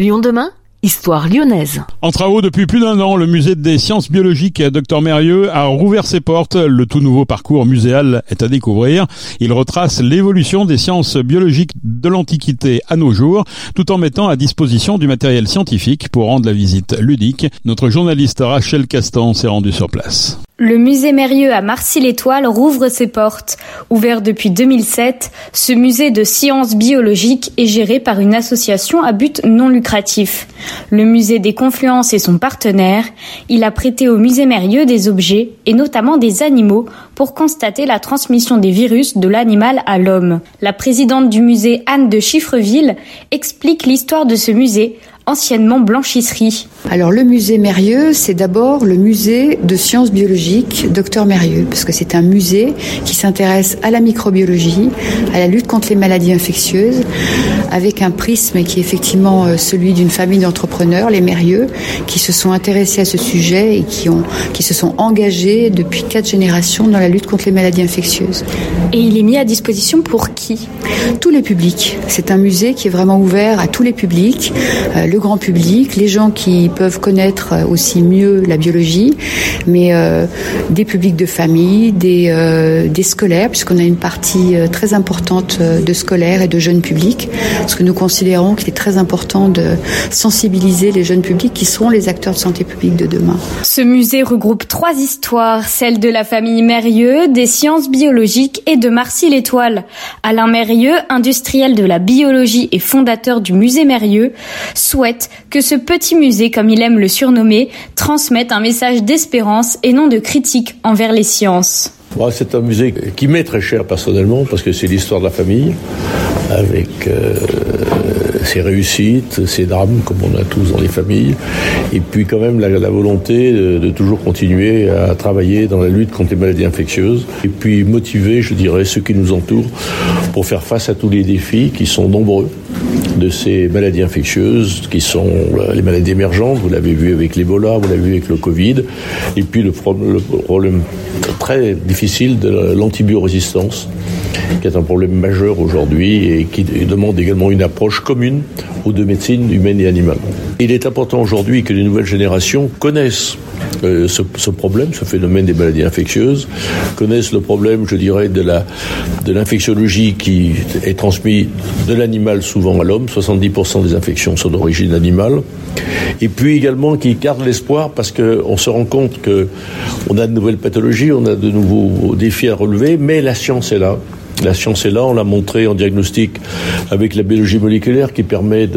Lyon demain Histoire lyonnaise. En travaux depuis plus d'un an, le musée des sciences biologiques Dr Mérieux a rouvert ses portes. Le tout nouveau parcours muséal est à découvrir. Il retrace l'évolution des sciences biologiques de l'Antiquité à nos jours, tout en mettant à disposition du matériel scientifique pour rendre la visite ludique. Notre journaliste Rachel Castan s'est rendue sur place. Le musée Mérieux à Marcy-l'Étoile rouvre ses portes. Ouvert depuis 2007, ce musée de sciences biologiques est géré par une association à but non lucratif. Le musée des Confluences est son partenaire. Il a prêté au musée Mérieux des objets, et notamment des animaux, pour constater la transmission des virus de l'animal à l'homme. La présidente du musée Anne de Chiffreville explique l'histoire de ce musée anciennement blanchisserie. Alors le musée Mérieux, c'est d'abord le musée de sciences biologiques Docteur Mérieux, parce que c'est un musée qui s'intéresse à la microbiologie, à la lutte contre les maladies infectieuses, avec un prisme qui est effectivement euh, celui d'une famille d'entrepreneurs, les Mérieux, qui se sont intéressés à ce sujet et qui, ont, qui se sont engagés depuis quatre générations dans la lutte contre les maladies infectieuses. Et il est mis à disposition pour qui? Tous les publics. C'est un musée qui est vraiment ouvert à tous les publics. Euh, le grand public, les gens qui peuvent connaître aussi mieux la biologie, mais euh, des publics de famille, des, euh, des scolaires, puisqu'on a une partie euh, très importante euh, de scolaires et de jeunes publics, parce que nous considérons qu'il est très important de sensibiliser les jeunes publics qui seront les acteurs de santé publique de demain. Ce musée regroupe trois histoires, celle de la famille Mérieux, des sciences biologiques et de Marcy-l'Étoile. Alain Mérieux, industriel de la biologie et fondateur du musée Mérieux, souhaite que ce petit musée, comme il aime le surnommer, transmette un message d'espérance et non de critique envers les sciences. C'est un musée qui m'est très cher personnellement parce que c'est l'histoire de la famille avec euh, ses réussites, ses drames comme on a tous dans les familles et puis quand même la, volonté de, toujours continuer à travailler dans la lutte contre les maladies infectieuses et puis motiver, je dirais, ceux qui nous entourent pour faire face à tous les défis qui sont nombreux de ces maladies infectieuses qui sont les maladies émergentes, vous l'avez vu avec l'Ebola, vous l'avez vu avec le Covid, et puis le, pro le problème très difficile de l'antibiorésistance, qui est un problème majeur aujourd'hui et qui demande également une approche commune aux deux médecines humaines et animales. Il est important aujourd'hui que les nouvelles générations connaissent euh, ce, ce, problème, ce phénomène des maladies infectieuses, connaissent le problème, je dirais, de la l'infectiologie qui est transmise de l'animal souvent à l'homme. 70% des infections sont d'origine animale. Et puis également qui gardent l'espoir parce qu'on se rend compte que on a de nouvelles pathologies, on a de nouveaux défis à relever, mais la science est là. La science est là, on l'a montré en diagnostic avec la biologie moléculaire qui permet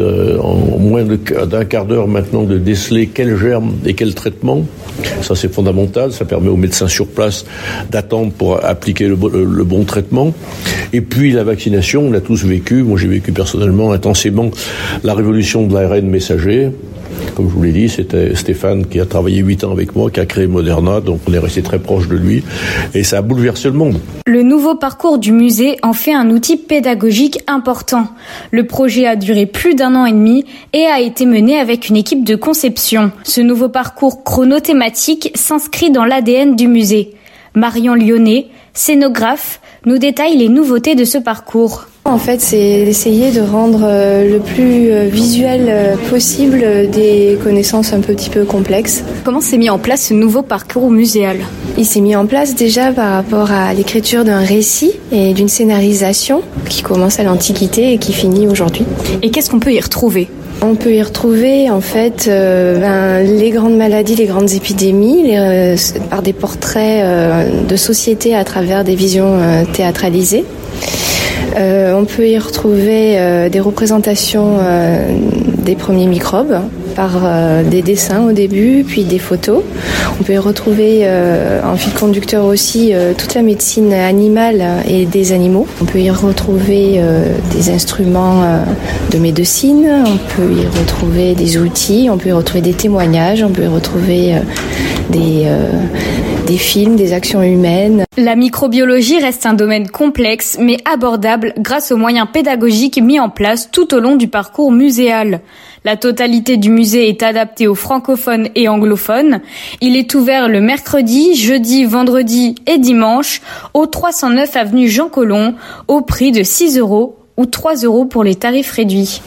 en moins d'un quart d'heure maintenant de déceler quel germe et quel traitement. Ça c'est fondamental, ça permet aux médecins sur place d'attendre pour appliquer le, le, le, bon traitement. Et puis la vaccination, on l'a tous vécu, moi j'ai vécu personnellement intensément la révolution de l'ARN messager. Comme je vous l'ai dit, c'était Stéphane qui a travaillé huit ans avec moi, qui a créé Moderna, donc on est resté très proche de lui, et ça a bouleversé le monde. Le nouveau parcours du musée en fait un outil pédagogique important. Le projet a duré plus d'un an et demi et a été mené avec une équipe de conception. Ce nouveau parcours chronothématique s'inscrit dans l'ADN du musée. Marion Lyonnais, scénographe, nous détaille les nouveautés de ce parcours. En fait, c'est d'essayer de rendre euh, le plus visuel euh, possible des connaissances un petit peu complexes. Comment s'est mis en place ce nouveau parcours muséal? Il s'est mis en place déjà par rapport à l'écriture d'un récit et d'une scénarisation qui commence à l'Antiquité et qui finit aujourd'hui. Et qu'est-ce qu'on peut y retrouver? On peut y retrouver en fait euh, ben, les grandes maladies, les grandes épidémies, les, euh, par des portraits euh, de société à travers des visions théâtralisées. Euh, on peut y retrouver euh, des représentations euh, des premiers microbes par des dessins au début, puis des photos. On peut y retrouver en fil conducteur aussi toute la médecine animale et des animaux. On peut y retrouver des instruments de médecine, on peut y retrouver des outils, on peut y retrouver des témoignages, on peut y retrouver des, des films, des actions humaines. La microbiologie reste un domaine complexe mais abordable grâce aux moyens pédagogiques mis en place tout au long du parcours muséal. La totalité du musée est adaptée aux francophones et anglophones. Il est ouvert le mercredi, jeudi, vendredi et dimanche au 309 avenue Jean Colomb au prix de 6 euros ou 3 euros pour les tarifs réduits.